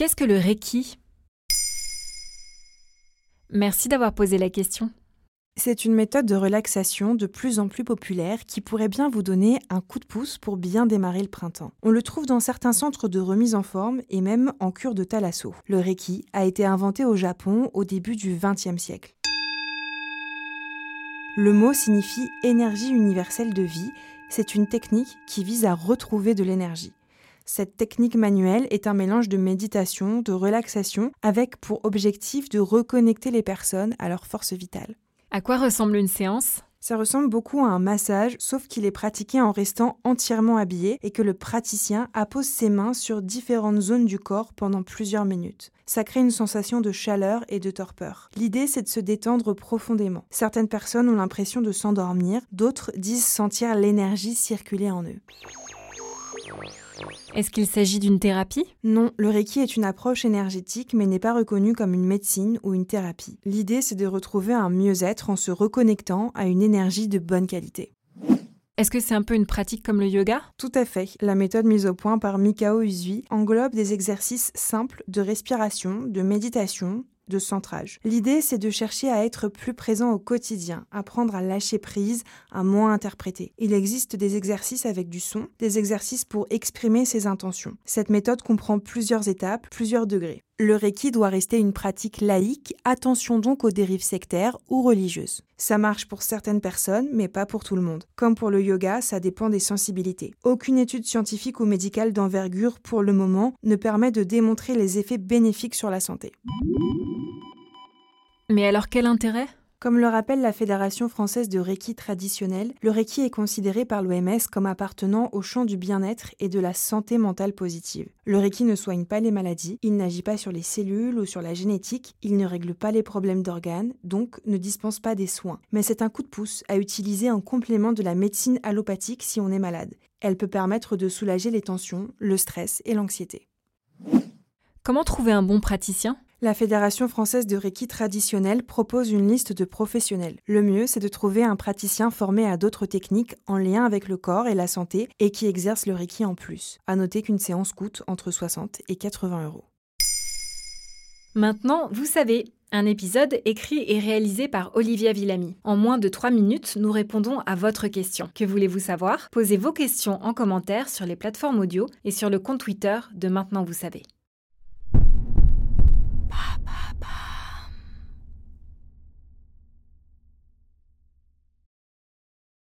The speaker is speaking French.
Qu'est-ce que le Reiki? Merci d'avoir posé la question. C'est une méthode de relaxation de plus en plus populaire qui pourrait bien vous donner un coup de pouce pour bien démarrer le printemps. On le trouve dans certains centres de remise en forme et même en cure de thalasso. Le Reiki a été inventé au Japon au début du XXe siècle. Le mot signifie énergie universelle de vie. C'est une technique qui vise à retrouver de l'énergie. Cette technique manuelle est un mélange de méditation, de relaxation, avec pour objectif de reconnecter les personnes à leur force vitale. À quoi ressemble une séance? Ça ressemble beaucoup à un massage, sauf qu'il est pratiqué en restant entièrement habillé et que le praticien appose ses mains sur différentes zones du corps pendant plusieurs minutes. Ça crée une sensation de chaleur et de torpeur. L'idée, c'est de se détendre profondément. Certaines personnes ont l'impression de s'endormir, d'autres disent sentir l'énergie circuler en eux. Est-ce qu'il s'agit d'une thérapie? Non, le Reiki est une approche énergétique mais n'est pas reconnue comme une médecine ou une thérapie. L'idée c'est de retrouver un mieux-être en se reconnectant à une énergie de bonne qualité. Est-ce que c'est un peu une pratique comme le yoga? Tout à fait. La méthode mise au point par Mikao Usui englobe des exercices simples de respiration, de méditation, centrage. L'idée, c'est de chercher à être plus présent au quotidien, apprendre à lâcher prise, à moins interpréter. Il existe des exercices avec du son, des exercices pour exprimer ses intentions. Cette méthode comprend plusieurs étapes, plusieurs degrés. Le Reiki doit rester une pratique laïque, attention donc aux dérives sectaires ou religieuses. Ça marche pour certaines personnes, mais pas pour tout le monde. Comme pour le yoga, ça dépend des sensibilités. Aucune étude scientifique ou médicale d'envergure pour le moment ne permet de démontrer les effets bénéfiques sur la santé. Mais alors quel intérêt? Comme le rappelle la Fédération française de Reiki traditionnel, le Reiki est considéré par l'OMS comme appartenant au champ du bien-être et de la santé mentale positive. Le Reiki ne soigne pas les maladies, il n'agit pas sur les cellules ou sur la génétique, il ne règle pas les problèmes d'organes, donc ne dispense pas des soins. Mais c'est un coup de pouce à utiliser en complément de la médecine allopathique si on est malade. Elle peut permettre de soulager les tensions, le stress et l'anxiété. Comment trouver un bon praticien? La Fédération française de Reiki traditionnel propose une liste de professionnels. Le mieux, c'est de trouver un praticien formé à d'autres techniques en lien avec le corps et la santé et qui exerce le Reiki en plus. À noter qu'une séance coûte entre 60 et 80 euros. Maintenant, vous savez, un épisode écrit et réalisé par Olivia Villamy. En moins de 3 minutes, nous répondons à votre question. Que voulez-vous savoir? Posez vos questions en commentaire sur les plateformes audio et sur le compte Twitter de Maintenant Vous savez.